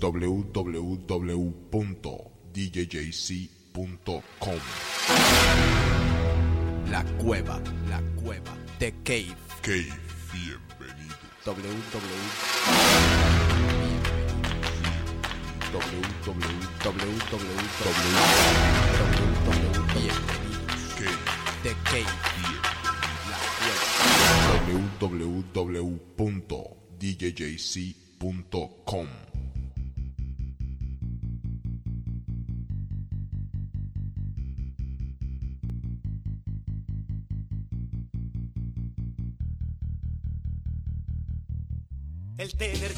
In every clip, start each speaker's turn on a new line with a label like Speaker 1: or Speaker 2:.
Speaker 1: www.djjc.com.
Speaker 2: La cueva, la cueva. The Cave.
Speaker 1: Cave, bienvenido. www.djjc.com.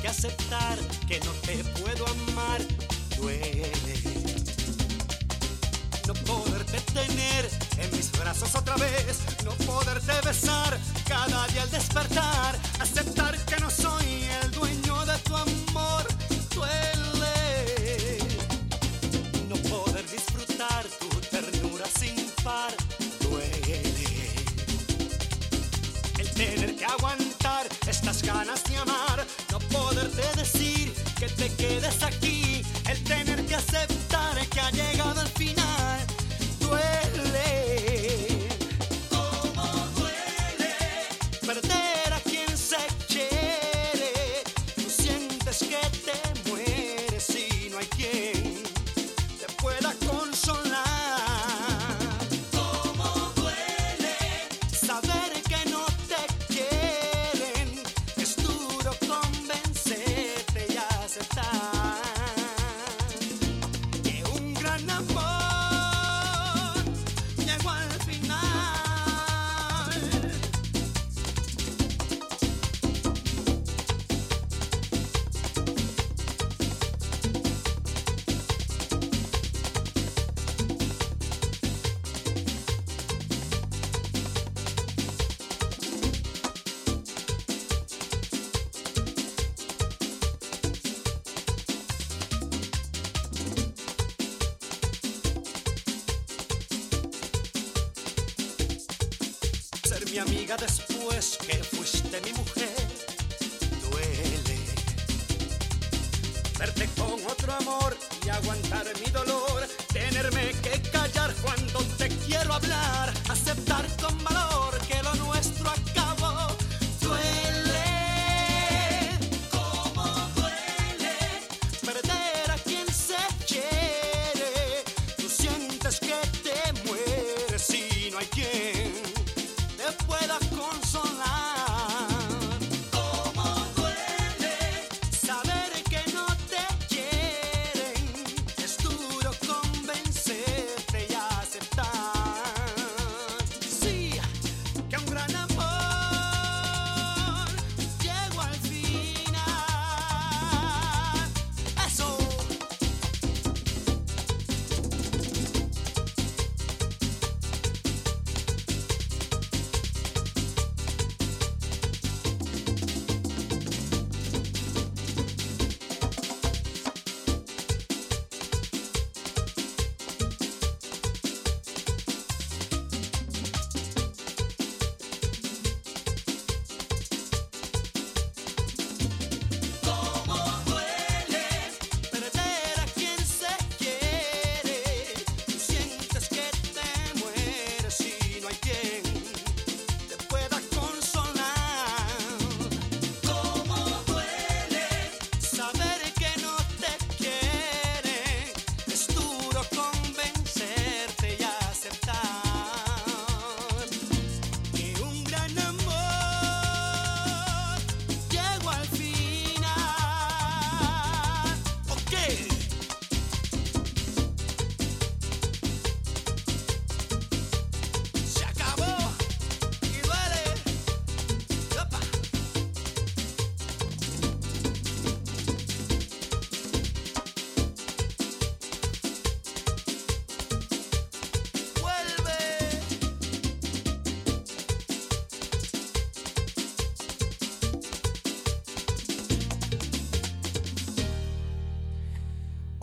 Speaker 3: que aceptar que no te puedo amar duele. No poderte tener en mis brazos otra vez, no poderte besar cada día al despertar, aceptar que no soy el dueño de tu amor duele. No poder disfrutar tu ternura sin par tener que aguantar estas ganas de amar, no poderte decir que te quedes aquí, el tener que aceptar que ha llegado el final, Ser mi amiga después que fuiste mi mujer duele. Verte con otro amor y aguantar mi dolor. Tenerme que callar cuando te quiero hablar. Aceptar con valor que lo nuestro acabó.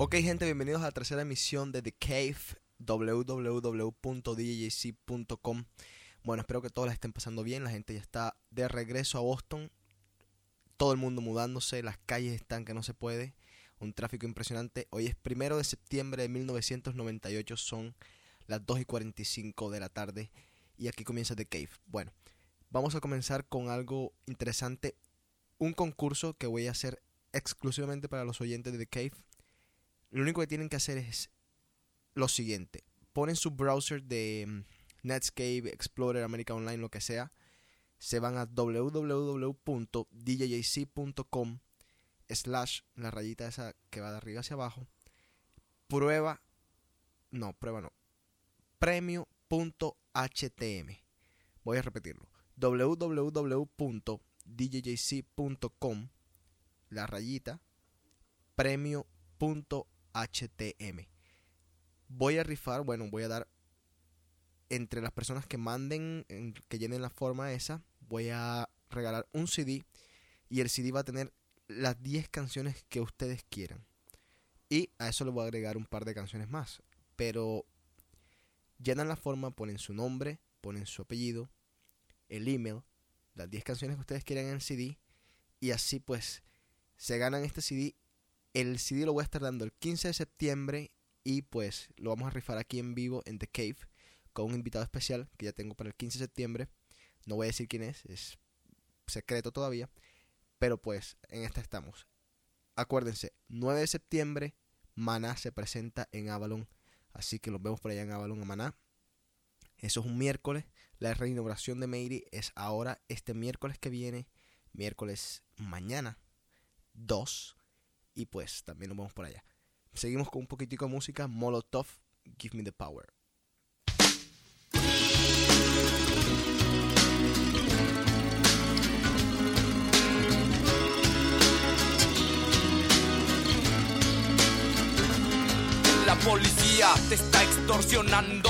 Speaker 3: Ok,
Speaker 2: gente, bienvenidos a la tercera emisión de The Cave, www.djjc.com. Bueno, espero que todos la estén pasando bien. La gente ya está de regreso a Boston. Todo el mundo mudándose, las calles están que no se puede. un tráfico impresionante. Hoy es primero de septiembre de 1998, son las 2 y 45 de la tarde y aquí comienza The Cave. Bueno, vamos a comenzar con algo interesante, un concurso que voy a hacer exclusivamente para los oyentes de The Cave. Lo único que tienen que hacer es lo siguiente. Ponen su browser de mm, Netscape, Explorer, America Online, lo que sea. Se van a www.djjc.com slash la rayita esa que va de arriba hacia abajo. Prueba. No, prueba no. Premio.htm. Voy a repetirlo. www.djjc.com la rayita premio.htm. Voy a rifar, bueno, voy a dar entre las personas que manden, en- que llenen la forma esa, voy a regalar un CD y el CD va a tener las 10 canciones que ustedes quieran. Y a eso le voy a agregar un par de canciones más. Pero llenan la forma, ponen su nombre, ponen su apellido, el email, las 10 canciones que ustedes quieran en el CD y así pues se ganan este CD. El CD lo voy a estar dando el 15 de septiembre y pues lo vamos a rifar aquí en vivo en The Cave con un invitado especial que ya tengo para el 15 de septiembre. No voy a decir quién es, es secreto todavía, pero pues en esta estamos. Acuérdense, 9 de septiembre, Maná se presenta en Avalon, así que los vemos por allá en Avalon a Maná. Eso es un miércoles. La reinauguración de Meiri es ahora, este miércoles que viene, miércoles mañana 2. Y pues también nos vemos por allá. Seguimos con un poquitico de música. Molotov, Give Me the Power.
Speaker 4: La policía te está extorsionando.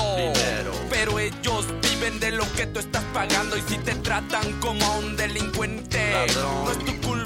Speaker 4: Pero ellos viven de lo que tú estás pagando. Y si te tratan como a un delincuente, no es tu culpa.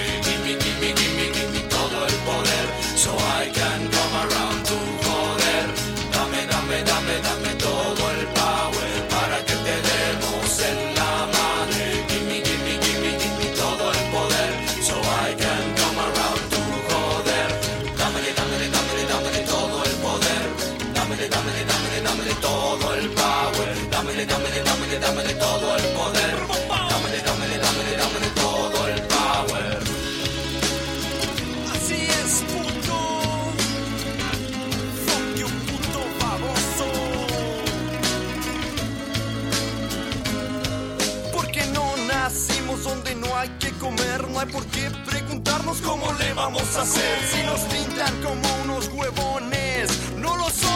Speaker 4: Dámele, dámele, todo el poder. Dámele, dámele, dámele, dámele todo el power.
Speaker 5: Así es, puto. Fuck you, puto baboso.
Speaker 6: Porque no nacimos donde no hay que comer. No hay por qué preguntarnos cómo le vamos a hacer. Si nos pintan como unos huevones, no lo somos.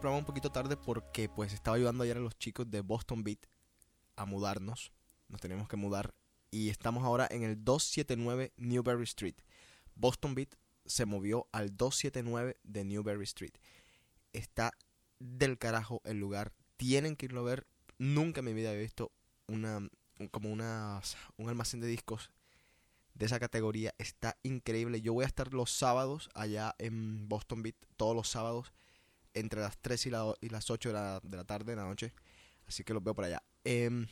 Speaker 2: Programa un poquito tarde porque pues estaba ayudando ayer a los chicos de Boston Beat a mudarnos. Nos tenemos que mudar y estamos ahora en el 279 Newberry Street. Boston Beat se movió al 279 de Newberry Street. Está del carajo el lugar. Tienen que irlo a ver. Nunca en mi vida he visto una un- como una, un almacén de discos de esa categoría. Está increíble. Yo voy a estar los sábados allá en Boston Beat, todos los sábados, entre las 3 y, la- y las 8 de la, de la tarde, de la noche. Así que los veo por allá. Em,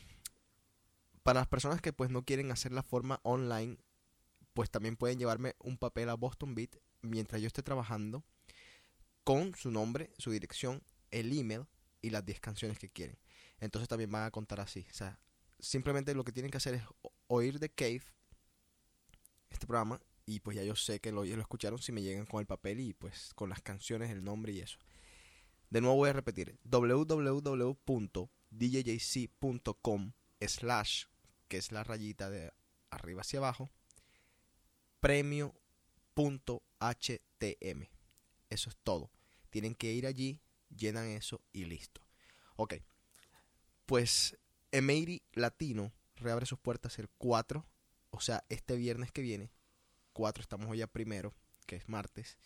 Speaker 2: para las personas que pues no quieren hacer la forma online, pues también pueden llevarme un papel a Boston Beat mientras yo esté trabajando con su nombre, su dirección, el email y las 10 canciones que quieren. Entonces también van a contar así. O sea, simplemente lo que tienen que hacer es oír de Cave este programa y pues ya yo sé que lo, ya lo escucharon si me llegan con el papel y pues con las canciones, el nombre y eso. De nuevo voy a repetir www.djjc.com slash que es la rayita de arriba hacia abajo premio.htm eso es todo. Tienen que ir allí llenan eso y listo. Ok pues Emery Latino reabre sus puertas el 4 o sea este viernes que viene. 4 estamos hoy a primero que es martes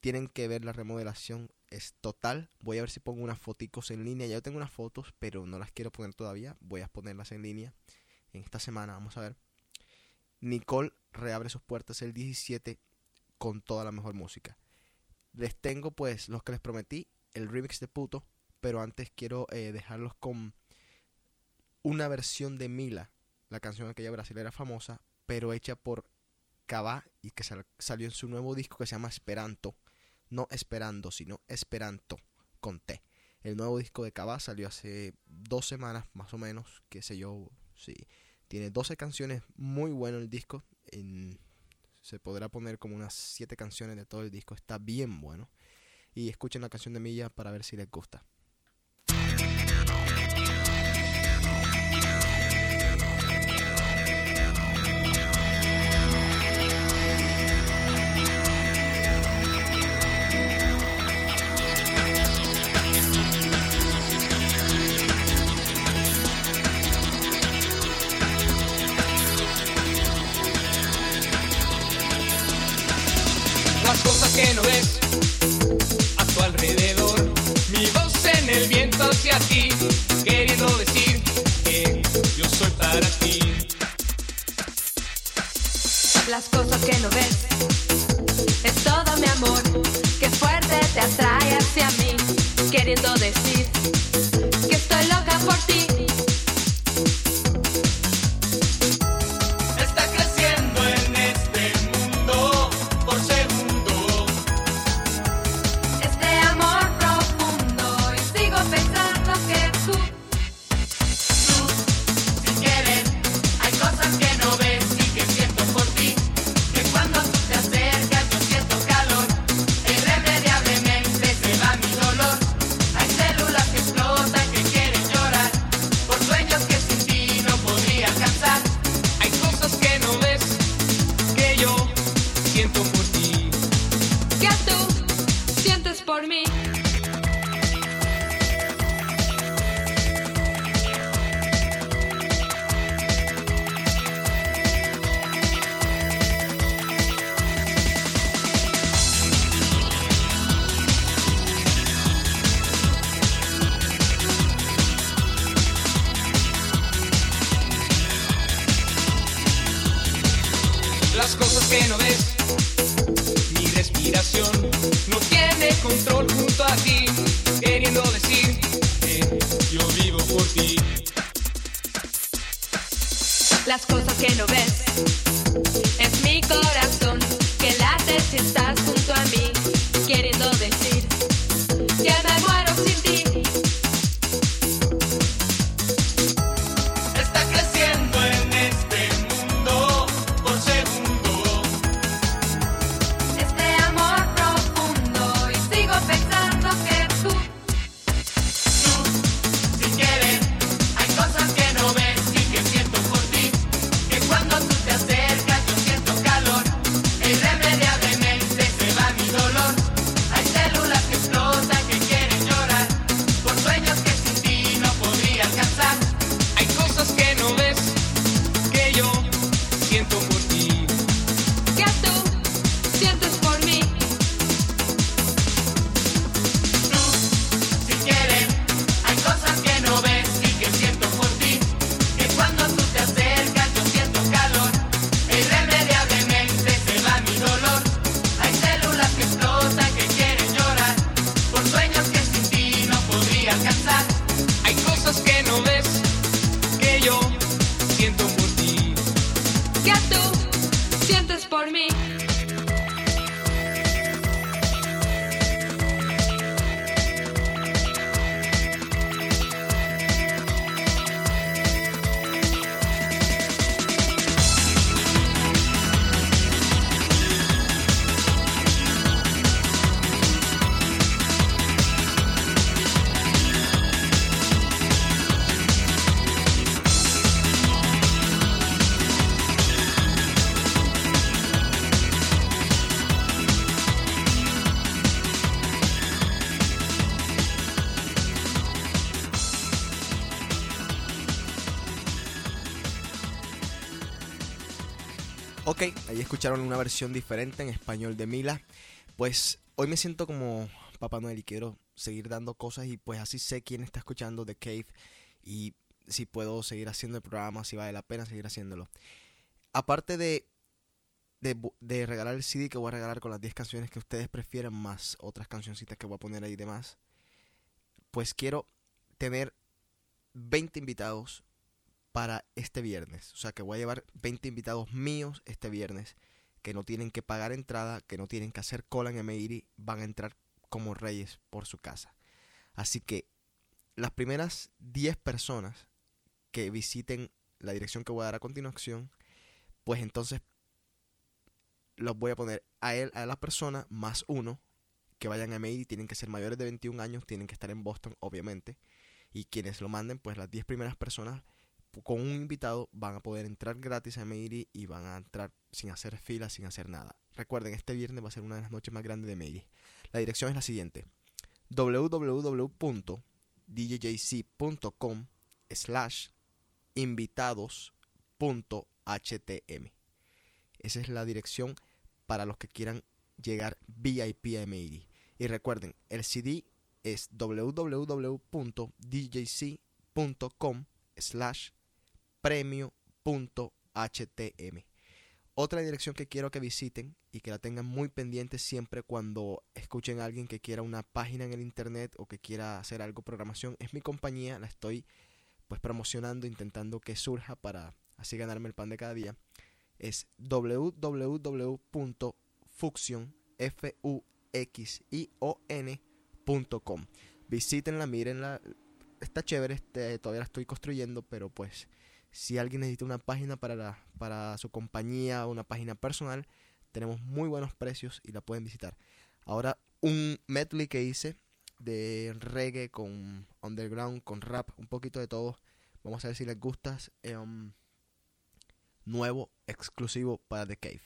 Speaker 2: tienen que ver la remodelación es total. Voy a ver si pongo unas foticos en línea. Ya tengo unas fotos pero no las quiero poner todavía. Voy a ponerlas en línea en esta semana vamos a ver. Nicole reabre sus puertas el 17 con toda la mejor música. Les tengo pues los que les prometí el remix de puto pero antes quiero eh, dejarlos con una versión de Mila la canción aquella brasilera famosa pero hecha por Kaba y que sal- salió en su nuevo disco que se llama Esperanto no Esperando sino Esperanto con T. El nuevo disco de Kaba salió hace dos semanas más o menos qué sé yo sí. Tiene 12 canciones muy bueno el disco. Se podrá poner como unas 7 canciones de todo el disco está bien bueno. Y escuchen la canción de Milla para ver si les gusta
Speaker 7: no ves. Que
Speaker 8: tú sientes por mí.
Speaker 2: Ok, ahí escucharon una versión diferente en español de Mila. Pues hoy me siento como Papá Noel y quiero seguir dando cosas y pues así sé quién está escuchando The Cave y si puedo seguir haciendo el programa, si vale la pena seguir haciéndolo. Aparte de, de, de regalar el CD que voy a regalar con las 10 canciones que ustedes prefieren más otras cancioncitas que voy a poner ahí y demás, pues quiero tener 20 invitados para este viernes. O sea que voy a llevar 20 invitados míos este viernes que no tienen que pagar entrada, que no tienen que hacer cola en MIRI, van a entrar como reyes por su casa. Así que las primeras 10 personas que visiten la dirección que voy a dar a continuación, pues entonces los voy a poner a él, a la persona, más uno, que vayan a MIRI, tienen que ser mayores de 21 años, tienen que estar en Boston, obviamente. Y quienes lo manden, pues las 10 primeras personas con un invitado van a poder entrar gratis a Meiri y van a entrar sin hacer fila, sin hacer nada. Recuerden, este viernes va a ser una de las noches más grandes de Meiri. La dirección es la siguiente. www.djjc.com slash invitados.htm Esa es la dirección para los que quieran llegar VIP a Meiri. Y recuerden, el CD es www.djc.com slash premio.htm. Otra dirección que quiero que visiten y que la tengan muy pendiente siempre cuando escuchen a alguien que quiera una página en el internet o que quiera hacer algo programación es mi compañía, la estoy pues promocionando, intentando que surja para así ganarme el pan de cada día. Es www.fuxion f u x i o n.com. Visítenla, mírenla, está chévere, este, todavía la estoy construyendo, pero pues si alguien necesita una página para, la, para su compañía o una página personal, tenemos muy buenos precios y la pueden visitar. Ahora, un medley que hice de reggae con underground, con rap, un poquito de todo. Vamos a ver si les gusta. em, nuevo, exclusivo para The Cave.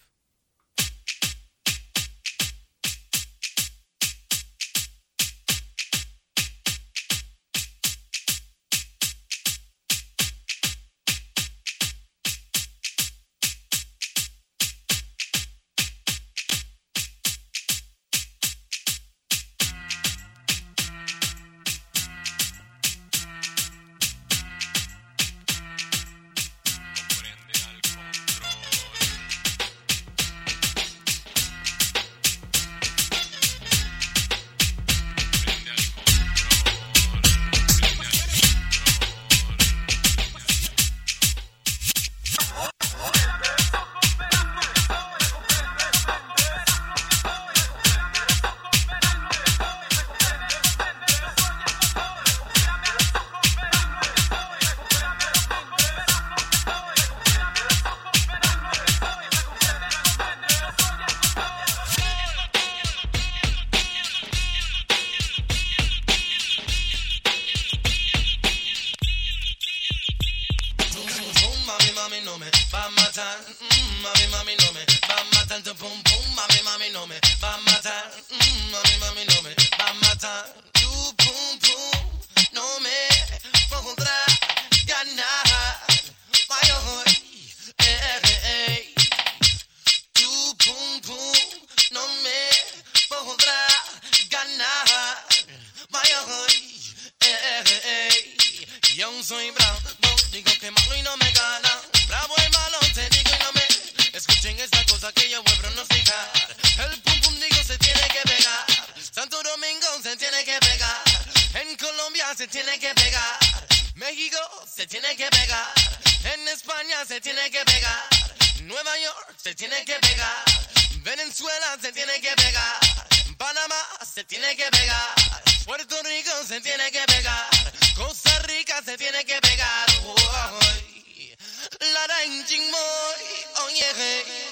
Speaker 9: Se tiene que pegar. Costa Rica se tiene que pegar. La boy, oh yeah.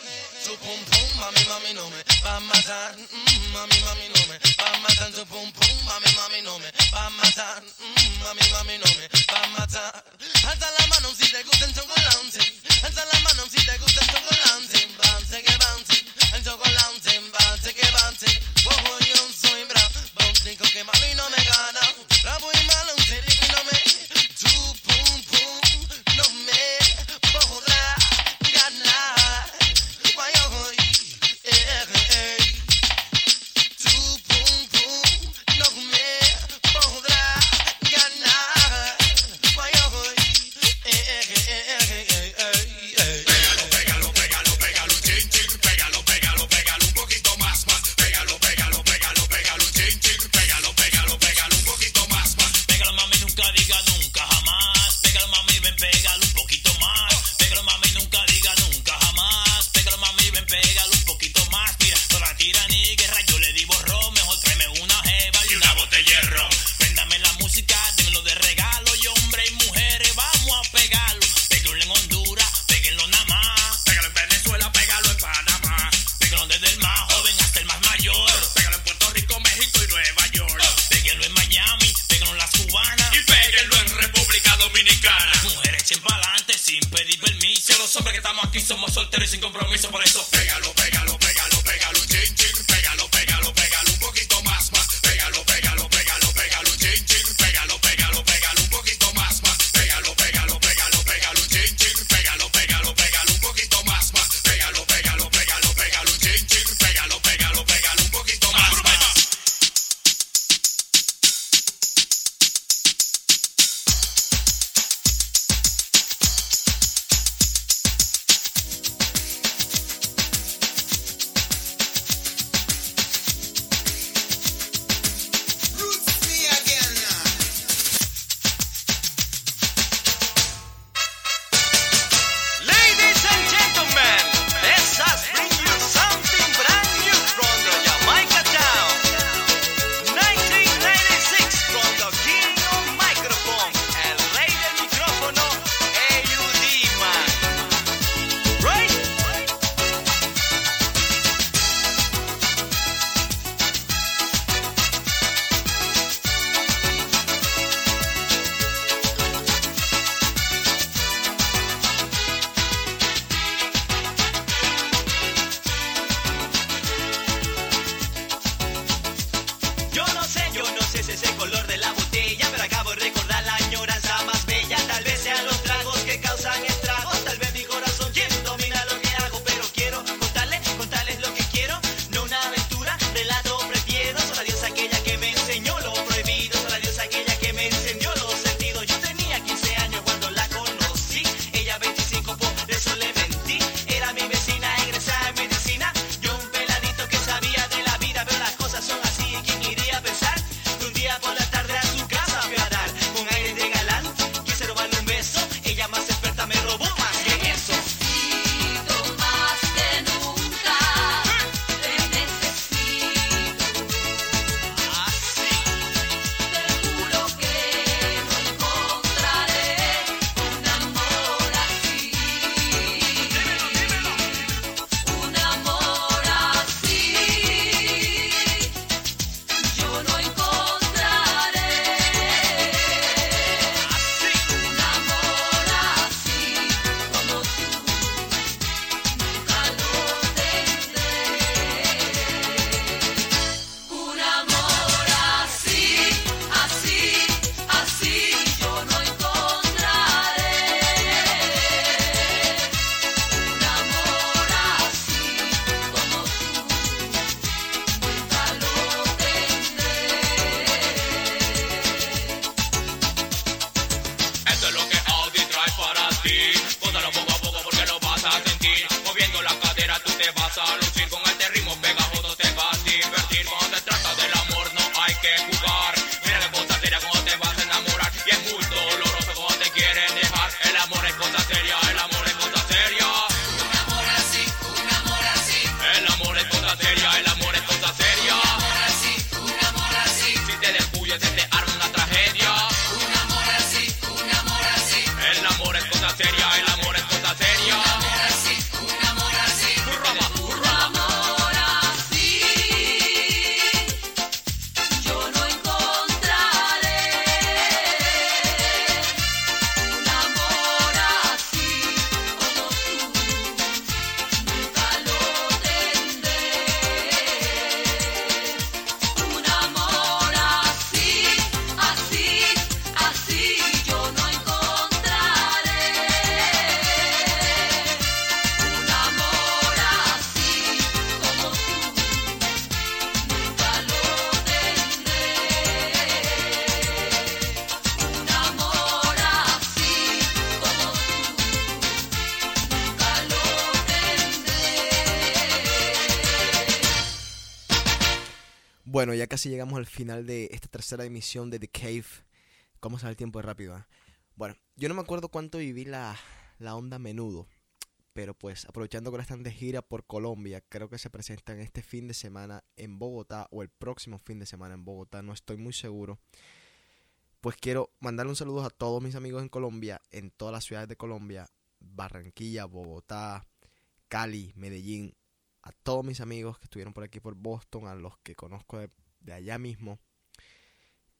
Speaker 9: Tu pum pum, mami, mami, no me va a matar. Mm, mami, mami, no me va a matar. Tu pum pum, mami, mami, no me va a matar. Mm, mami, mami, no me va a matar. Alza la mano si Sin pedir permiso, los hombres que estamos
Speaker 10: aquí somos solteros y sin compromiso, por eso.
Speaker 2: casi llegamos al final de esta tercera emisión de The Cave. ¿Cómo sale el tiempo de rápido? Ah? Bueno, yo no me acuerdo cuánto viví la, la onda menudo, pero pues aprovechando que ahora están de gira por Colombia, creo que se presentan este fin de semana en Bogotá o el próximo fin de semana en Bogotá, no estoy muy seguro. Pues quiero mandarle un saludo a todos mis amigos en Colombia, en todas las ciudades de Colombia, Barranquilla, Bogotá, Cali, Medellín, a todos mis amigos que estuvieron por aquí por Boston, a los que conozco de de allá mismo.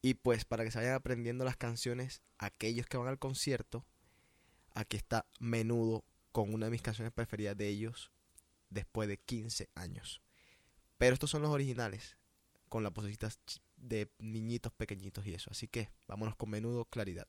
Speaker 2: Y pues para que se vayan aprendiendo las canciones, aquellos que van al concierto, aquí está menudo
Speaker 10: con una de mis canciones preferidas de ellos después de 15 años. Pero estos son los originales, con las positas de niñitos pequeñitos y eso. Así que vámonos con menudo claridad.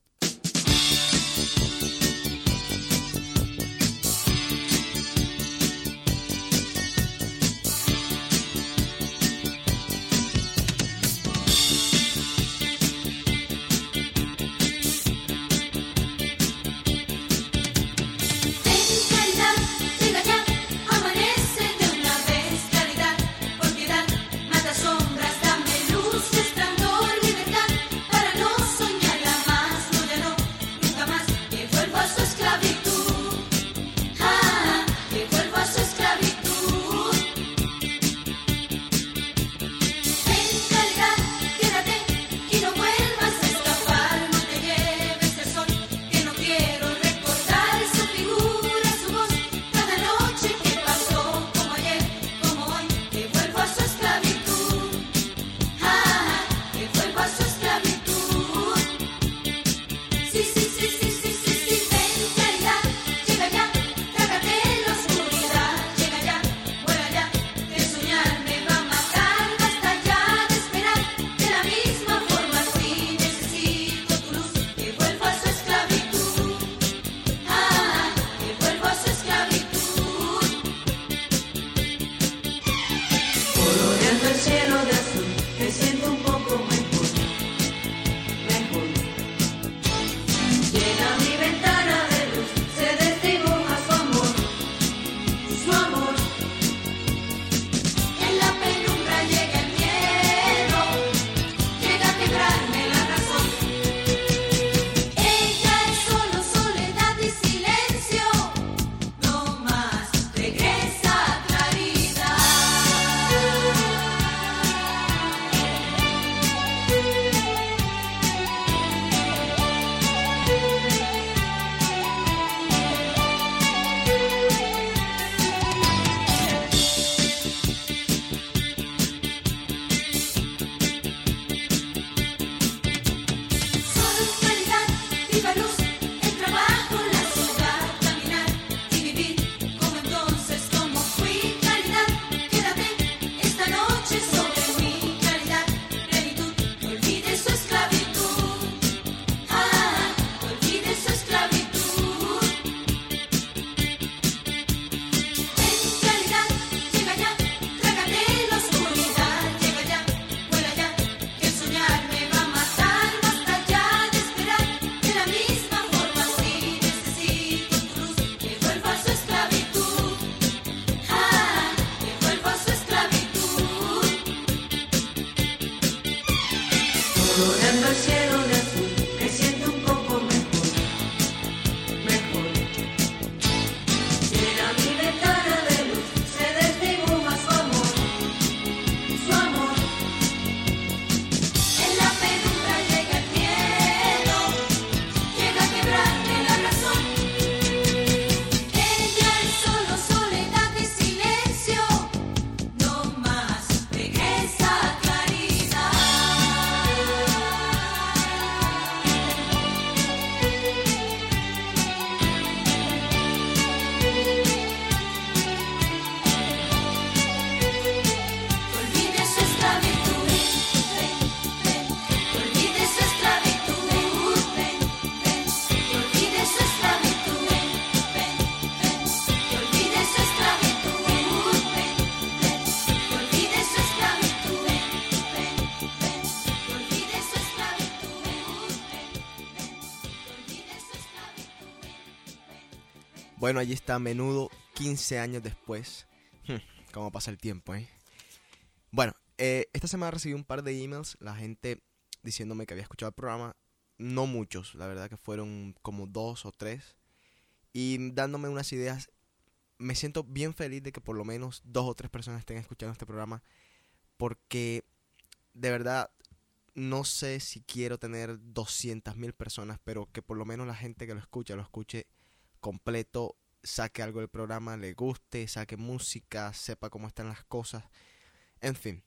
Speaker 10: Bueno, allí está menudo 15 años después. Hmm, ¿Cómo pasa el tiempo, eh? Bueno, eh, esta semana recibí un par de emails, la gente diciéndome que había escuchado el programa. No muchos, la verdad que fueron como dos o tres. Y dándome unas ideas. Me siento bien feliz de que por lo menos dos o tres personas estén escuchando este programa. Porque de verdad no sé si quiero tener 200 mil personas, pero que por lo menos la gente que lo escucha lo escuche completo, saque algo del programa, le guste, saque música, sepa cómo están las cosas, en fin.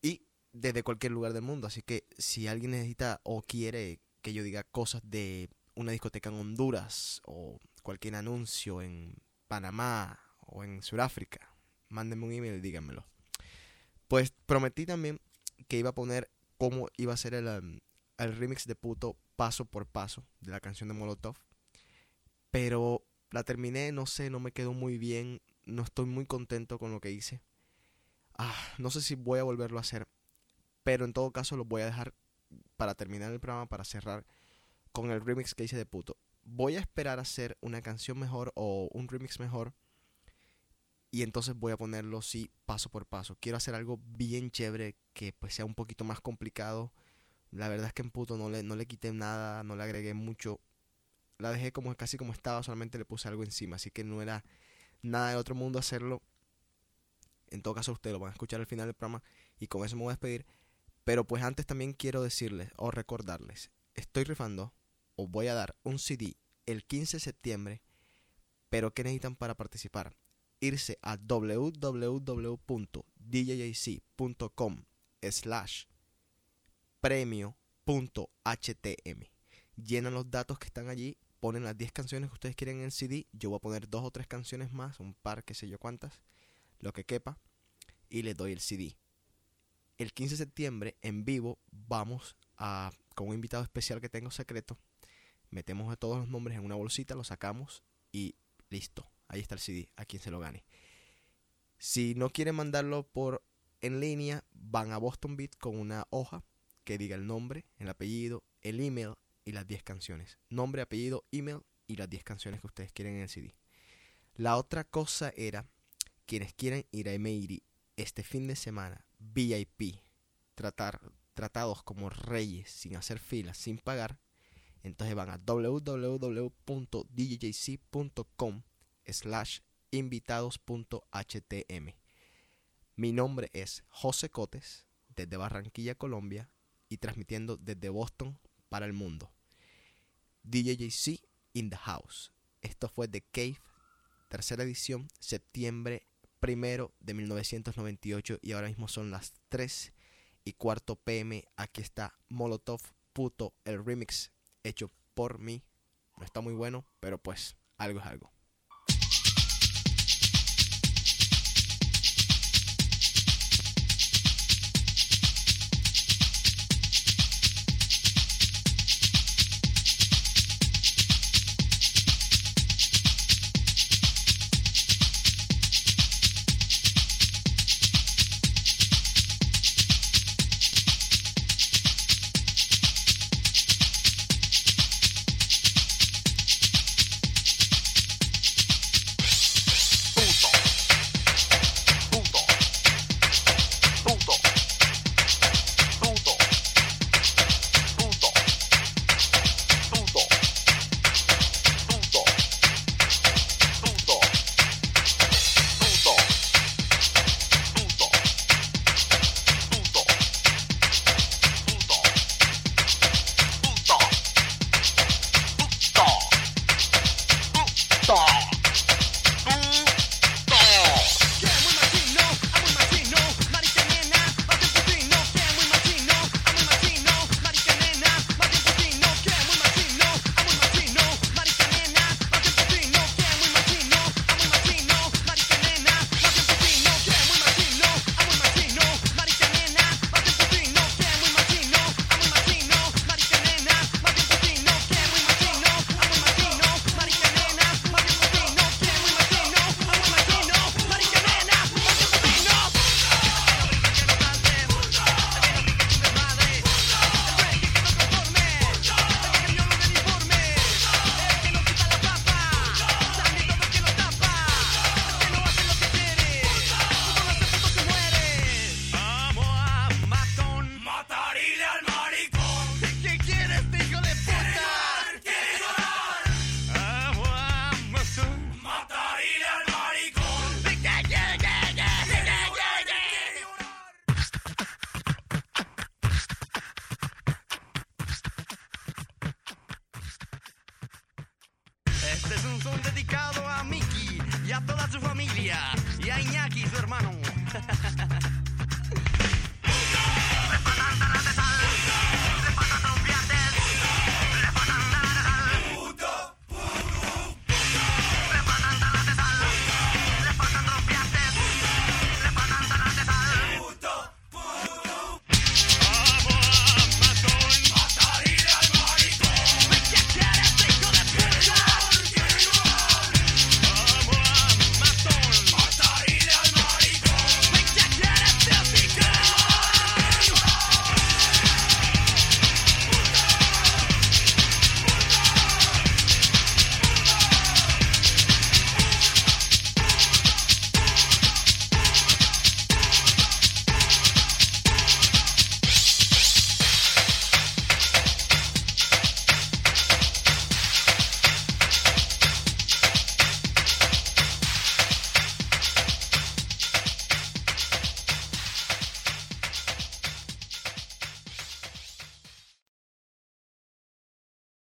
Speaker 10: Y desde cualquier lugar del mundo, así que si alguien necesita o quiere que yo diga cosas de una discoteca en Honduras o
Speaker 2: cualquier anuncio en Panamá o en Sudáfrica, mándenme un email y díganmelo. Pues prometí también que iba a poner cómo iba a ser el, um, el remix de puto paso por paso de la canción de Molotov. Pero la terminé, no sé, no me quedó muy bien. No estoy muy contento con lo que hice. Ah, no sé si voy a volverlo a hacer. Pero en todo caso lo voy a dejar para terminar el programa, para cerrar con el remix que hice de puto. Voy a esperar a hacer una canción mejor o un remix mejor. Y entonces voy a ponerlo sí paso por paso. Quiero hacer algo bien chévere que pues sea un poquito más complicado. La verdad es que en puto no le, no le quité nada, no le agregué mucho. La dejé como casi como estaba, solamente le puse algo encima. Así que no era nada de otro mundo hacerlo. En todo caso, ustedes lo van a escuchar al final del programa. Y con eso me voy a despedir. Pero pues antes también quiero decirles o recordarles. Estoy rifando o voy a dar un CD el 15 de septiembre. Pero ¿qué necesitan para participar? Irse a www.djjc.com slash premio.htm. Llenan los datos que están allí, ponen las 10 canciones que ustedes quieren en CD. Yo voy a poner dos o tres canciones más, un par, qué sé yo cuántas, lo que quepa, y les doy el CD. El 15 de septiembre, en vivo, vamos a, con un invitado especial que tengo secreto, metemos a todos los nombres en una bolsita, lo sacamos y listo. Ahí está el CD, a quien se lo gane. Si no quieren mandarlo por en línea, van a Boston Beat con una hoja que diga el nombre, el apellido, el email y las 10 canciones. Nombre, apellido, email y las 10 canciones que ustedes quieren en el CD. La otra cosa era, quienes quieren ir a Emery este fin de semana, VIP, tratar, tratados como reyes, sin hacer filas, sin pagar, entonces van a www.djjc.com slash invitados.htm. Mi nombre es José Cotes, desde Barranquilla, Colombia, y transmitiendo desde Boston para el mundo. DJJC in the house. Esto fue The Cave, tercera edición, septiembre primero de 1998 y ahora mismo son las 3 y cuarto pm. Aquí está Molotov Puto, el remix hecho por mí. No está muy bueno, pero pues algo es algo.
Speaker 6: stop. Este es un son dedicado a Miki y a toda su familia y a Iñaki, su hermano.